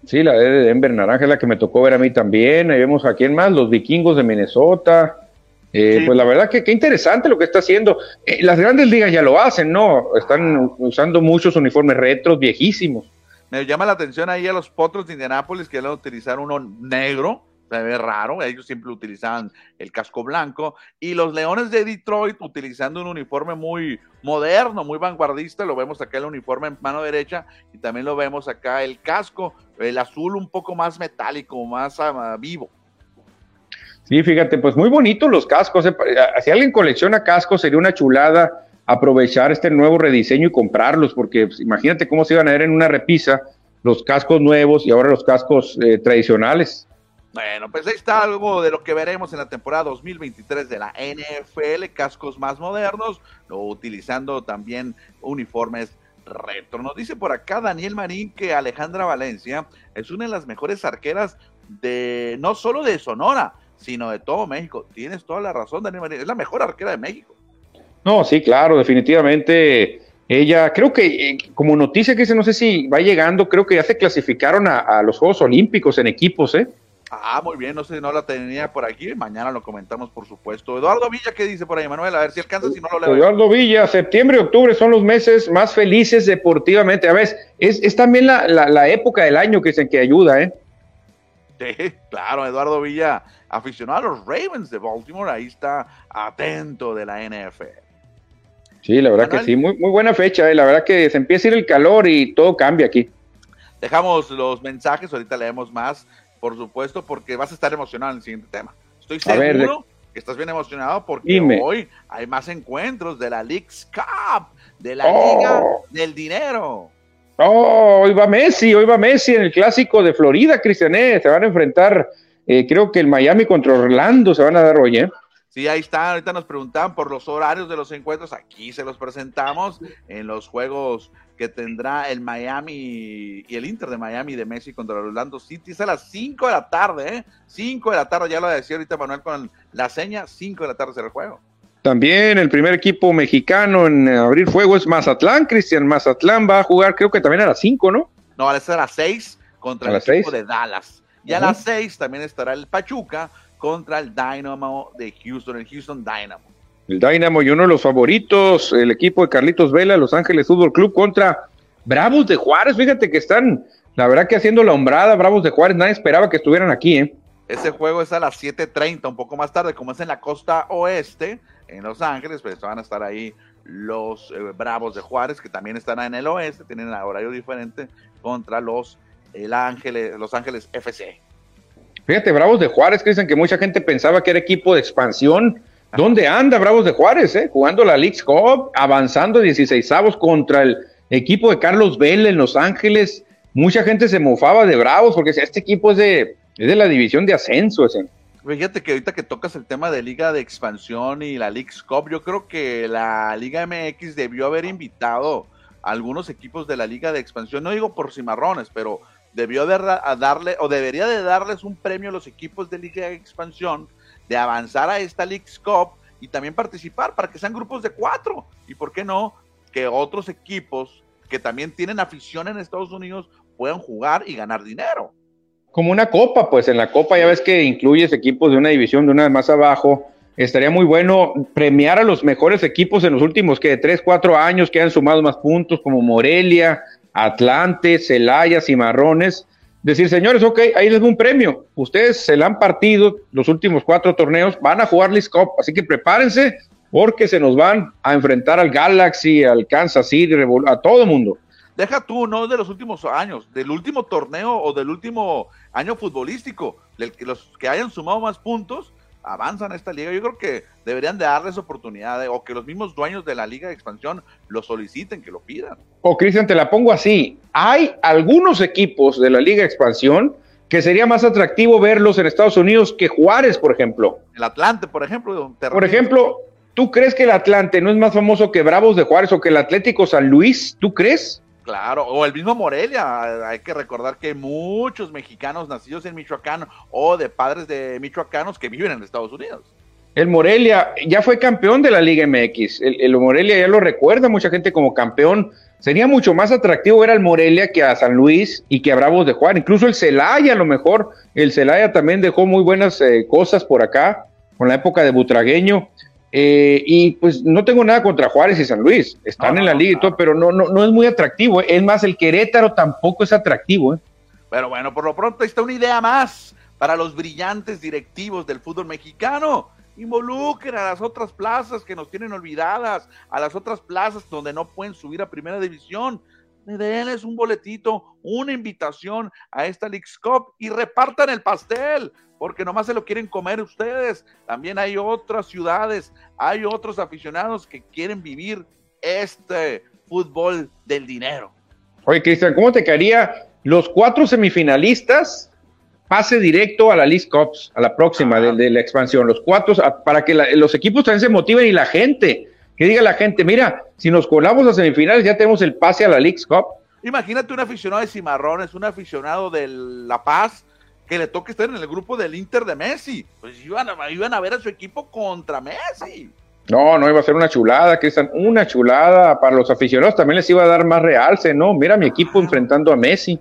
Sí, la D de Denver, naranja es la que me tocó ver a mí también, ahí vemos a quién más, los vikingos de Minnesota, eh, pues la verdad que qué interesante lo que está haciendo. Eh, las grandes ligas ya lo hacen, ¿no? Están usando muchos uniformes retros viejísimos.
Me llama la atención ahí a los potros de Indianápolis que van a utilizar uno negro, se ve raro, ellos siempre utilizaban el casco blanco, y los Leones de Detroit utilizando un uniforme muy moderno, muy vanguardista, lo vemos acá el uniforme en mano derecha y también lo vemos acá el casco, el azul un poco más metálico, más uh, vivo.
Sí, fíjate, pues muy bonitos los cascos. Eh, si alguien colecciona cascos, sería una chulada aprovechar este nuevo rediseño y comprarlos, porque pues, imagínate cómo se iban a ver en una repisa los cascos nuevos y ahora los cascos eh, tradicionales.
Bueno, pues ahí está algo de lo que veremos en la temporada 2023 de la NFL, cascos más modernos, utilizando también uniformes retro. Nos dice por acá Daniel Marín que Alejandra Valencia es una de las mejores arqueras de no solo de Sonora, sino de todo México. Tienes toda la razón, Daniel María. Es la mejor arquera de México.
No, sí, claro, definitivamente. Ella, creo que eh, como noticia que no sé si va llegando, creo que ya se clasificaron a, los Juegos Olímpicos en equipos, ¿eh?
Ah, muy bien, no sé si no la tenía por aquí, mañana lo comentamos, por supuesto. Eduardo Villa, ¿qué dice por ahí, Manuel? A ver si alcanza, si no lo leo.
Eduardo Villa, septiembre y octubre son los meses más felices deportivamente. A ver, es, es también la, la, la época del año que dicen que ayuda, ¿eh?
Sí, claro, Eduardo Villa aficionado a los Ravens de Baltimore, ahí está atento de la NFL.
Sí, la verdad que sí, muy, muy buena fecha, eh. la verdad que se empieza a ir el calor y todo cambia aquí.
Dejamos los mensajes, ahorita leemos más, por supuesto, porque vas a estar emocionado en el siguiente tema. Estoy seguro que estás bien emocionado porque hoy hay más encuentros de la League's Cup, de la oh. Liga del Dinero.
Oh, hoy va Messi, hoy va Messi en el clásico de Florida, Cristiané, eh. se van a enfrentar eh, creo que el Miami contra Orlando se van a dar hoy, ¿eh?
Sí, ahí está. Ahorita nos preguntaban por los horarios de los encuentros. Aquí se los presentamos en los juegos que tendrá el Miami y el Inter de Miami de Messi contra el Orlando City. Es a las 5 de la tarde, ¿eh? 5 de la tarde, ya lo decía ahorita Manuel con la seña. 5 de la tarde será el juego.
También el primer equipo mexicano en abrir fuego es Mazatlán. Cristian Mazatlán va a jugar, creo que también a las 5, ¿no?
No, a las 6 contra el equipo de Dallas. Y a las 6 también estará el Pachuca contra el Dynamo de Houston, el Houston Dynamo.
El Dynamo y uno de los favoritos, el equipo de Carlitos Vela, Los Ángeles Fútbol Club contra Bravos de Juárez. Fíjate que están, la verdad que haciendo la hombrada, Bravos de Juárez, nadie esperaba que estuvieran aquí, ¿eh?
Ese juego es a las 7:30, un poco más tarde, como es en la costa oeste, en Los Ángeles, pues van a estar ahí los eh, Bravos de Juárez, que también están en el oeste, tienen horario diferente contra los el Ángeles, Los Ángeles FC.
Fíjate, Bravos de Juárez, que dicen que mucha gente pensaba que era equipo de expansión. ¿Dónde anda Bravos de Juárez? Eh? Jugando la League Cup, avanzando 16 avos contra el equipo de Carlos Vela en Los Ángeles. Mucha gente se mofaba de Bravos porque este equipo es de, es de la división de ascenso. Ese.
Fíjate que ahorita que tocas el tema de Liga de Expansión y la League Cup, yo creo que la Liga MX debió haber invitado a algunos equipos de la Liga de Expansión, no digo por cimarrones, pero debió de darle o debería de darles un premio a los equipos de Liga de Expansión de avanzar a esta League Cup y también participar para que sean grupos de cuatro. Y por qué no, que otros equipos que también tienen afición en Estados Unidos puedan jugar y ganar dinero.
Como una copa, pues en la copa ya ves que incluyes equipos de una división de una más abajo estaría muy bueno premiar a los mejores equipos en los últimos que tres, cuatro años que han sumado más puntos, como Morelia, Atlante, Celaya, Cimarrones. Decir, señores, ok, ahí les doy un premio. Ustedes se la han partido los últimos cuatro torneos, van a jugar League Cup, así que prepárense porque se nos van a enfrentar al Galaxy, al Kansas City, a todo el mundo.
Deja tú, no de los últimos años, del último torneo o del último año futbolístico, los que hayan sumado más puntos avanzan a esta liga. Yo creo que deberían de darles oportunidad o que los mismos dueños de la liga de expansión lo soliciten, que lo pidan.
O Cristian, te la pongo así. Hay algunos equipos de la liga de expansión que sería más atractivo verlos en Estados Unidos que Juárez, por ejemplo.
El Atlante, por ejemplo.
Por ejemplo, ¿tú crees que el Atlante no es más famoso que Bravos de Juárez o que el Atlético San Luis? ¿Tú crees?
Claro, o el mismo Morelia. Hay que recordar que muchos mexicanos nacidos en Michoacán o de padres de michoacanos que viven en Estados Unidos.
El Morelia ya fue campeón de la Liga MX. El, Morelia ya lo recuerda mucha gente como campeón. Sería mucho más atractivo ver al Morelia que a San Luis y que a Bravos de Juárez. Incluso el Celaya, a lo mejor. El Celaya también dejó muy buenas eh, cosas por acá, con la época de Butragueño. Eh, y pues no tengo nada contra Juárez y San Luis, están en la liga y todo, pero no, no, no es muy atractivo. ¿eh? Es más, el Querétaro tampoco es atractivo. ¿eh?
Pero bueno, por lo pronto está una idea más para los brillantes directivos del fútbol mexicano. Involucren a las otras plazas que nos tienen olvidadas, a las otras plazas donde no pueden subir a primera división. Denles un boletito, una invitación a esta League's Cup y repartan el pastel porque nomás se lo quieren comer ustedes. También hay otras ciudades, hay otros aficionados que quieren vivir este fútbol del dinero.
Oye, Cristian, ¿cómo te quedaría los cuatro semifinalistas? Pase directo a la League Cups, a la próxima de, la expansión. Los cuatro, para que los equipos también se motiven y la gente, que diga la gente, mira, si nos colamos a semifinales ya tenemos el pase a la League Cup.
Imagínate un aficionado de Cimarrones, un aficionado de La Paz, que le toque estar en el grupo del Inter de Messi. Pues iban a, iban a ver a su equipo contra Messi.
No, no iba a ser una chulada, Cristian, una chulada para los aficionados. También les iba a dar más realce, ¿no? Mira mi equipo enfrentando a Messi.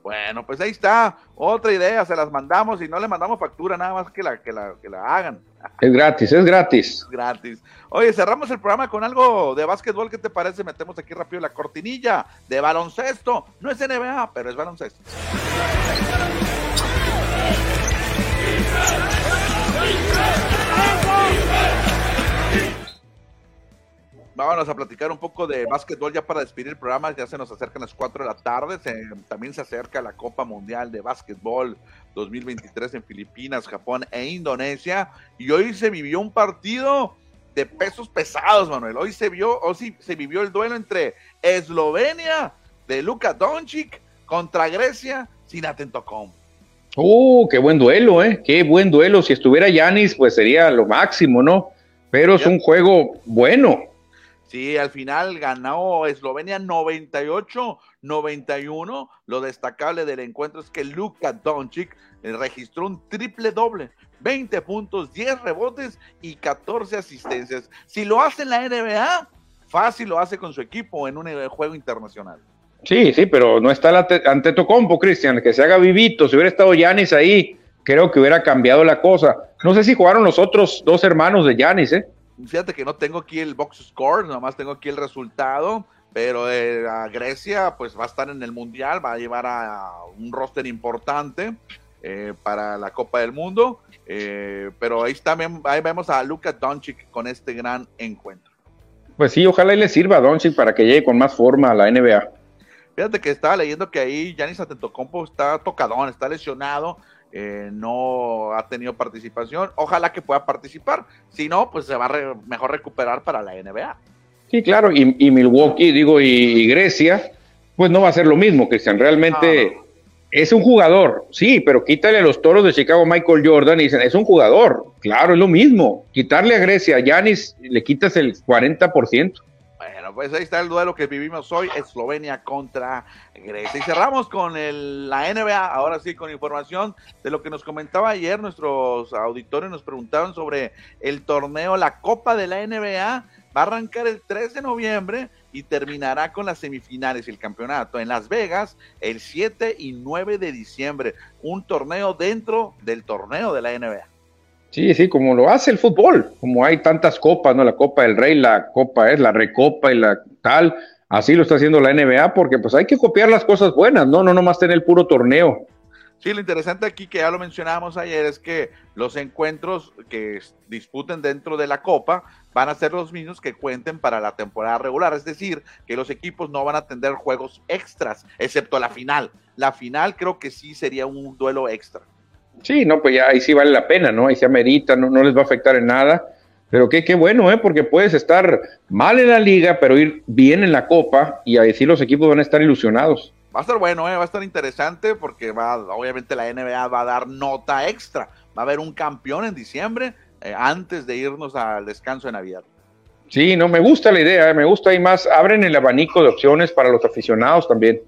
Bueno, pues ahí está. Otra idea, se las mandamos y no le mandamos factura, nada más que la, que la, que la hagan.
Es gratis, es gratis.
Gratis. Oye, cerramos el programa con algo de básquetbol. ¿Qué te parece? Metemos aquí rápido la cortinilla de baloncesto. No es NBA, pero es baloncesto. Vámonos a platicar un poco de básquetbol ya para despedir el programa. Ya se nos acercan las 4 de la tarde. también se acerca la Copa Mundial de Básquetbol 2023 en Filipinas, Japón e Indonesia. Y hoy se vivió un partido de pesos pesados, Manuel. Hoy se vio, o sí, se vivió el duelo entre Eslovenia de Luka Doncic contra Grecia sin Atentocom.
¡Uh, qué buen duelo, eh! Qué buen duelo. Si estuviera Yanis, pues sería lo máximo, ¿no? Pero es un juego bueno.
Sí, al final ganó Eslovenia 98-91. Lo destacable del encuentro es que Luka Doncic eh, registró un triple doble. 20 puntos, 10 rebotes y 14 asistencias. Si lo hace en la NBA, fácil lo hace con su equipo en un eh, juego internacional.
Sí, sí, pero no está ante Tocompo, Cristian, que se haga vivito. Si hubiera estado Yanis ahí, creo que hubiera cambiado la cosa. No sé si jugaron los otros dos hermanos de Yanis, ¿eh?
Fíjate que no tengo aquí el box score, nomás tengo aquí el resultado, pero eh, Grecia pues va a estar en el Mundial, va a llevar a un roster importante eh, para la Copa del Mundo, eh, pero ahí, también, ahí vemos a Luka Doncic con este gran encuentro.
Pues sí, ojalá y le sirva a Doncic para que llegue con más forma a la NBA.
Fíjate que estaba leyendo que ahí Yanis Atentocompo está tocadón, está lesionado, eh, no ha tenido participación. Ojalá que pueda participar. Si no, pues se va a mejor recuperar para la NBA.
Sí, claro, y, Milwaukee, digo, y, Grecia, pues no va a ser lo mismo, Cristian. Realmente es un jugador, sí, pero quítale a los toros de Chicago Michael Jordan y dicen, es un jugador. Claro, es lo mismo. Quitarle a Grecia a Yanis, le quitas el 40%
pues ahí está el duelo que vivimos hoy, Eslovenia contra Grecia. Y cerramos con la NBA, ahora sí con información de lo que nos comentaba ayer nuestros auditores, nos preguntaban sobre el torneo, la Copa de la NBA, va a arrancar el 3 de noviembre y terminará con las semifinales y el campeonato en Las Vegas el 7 y 9 de diciembre, un torneo dentro del torneo de la NBA.
Sí, sí, como lo hace el fútbol, como hay tantas copas, ¿no? La Copa del Rey, la Copa es la Recopa y la tal, así lo está haciendo la NBA, porque pues hay que copiar las cosas buenas, no, no nomás tener el puro torneo.
Sí, lo interesante aquí que ya lo mencionábamos ayer es que los encuentros que disputen dentro de la Copa van a ser los mismos que cuenten para la temporada regular, es decir, que los equipos no van a tener juegos extras, excepto la final. La final creo que sí sería un duelo extra.
Sí, no, pues ya ahí sí vale la pena, ¿no? Ahí se amerita, no, no les va a afectar en nada. Pero qué, qué bueno, ¿eh? Porque puedes estar mal en la liga, pero ir bien en la copa y ahí sí los equipos van a estar ilusionados.
Va a estar bueno, ¿eh? va a estar interesante porque va, obviamente la NBA va a dar nota extra. Va a haber un campeón en diciembre eh, antes de irnos al descanso de Navidad.
Sí, no, me gusta la idea, ¿eh? me gusta y más. Abren el abanico de opciones para los aficionados también.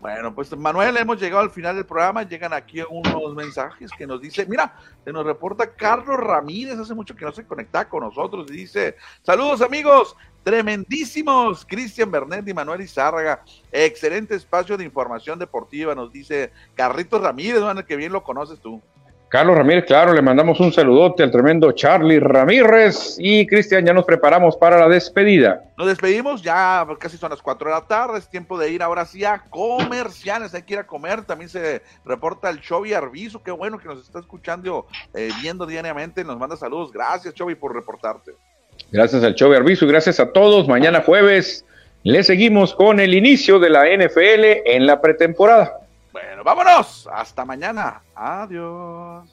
Bueno, pues Manuel, hemos llegado al final del programa. Llegan aquí unos mensajes que nos dice, mira, se nos reporta Carlos Ramírez, hace mucho que no se conecta con nosotros, y dice, saludos amigos, tremendísimos, Cristian Bernet y Manuel Izárraga, excelente espacio de información deportiva, nos dice Carritos Ramírez, bueno, que bien lo conoces tú.
Carlos Ramírez, claro, le mandamos un saludote al tremendo Charlie Ramírez y Cristian, ya nos preparamos para la despedida.
Nos despedimos, ya casi son las 4 de la tarde, es tiempo de ir ahora sí a comerciales, hay que ir a comer, también se reporta el Chovy Arbizu, qué bueno que nos está escuchando, eh, viendo diariamente, nos manda saludos, gracias Chovy por reportarte.
Gracias al Chovy Arbizu, gracias a todos, mañana jueves le seguimos con el inicio de la NFL en la pretemporada.
Bueno, vámonos. Hasta mañana. Adiós.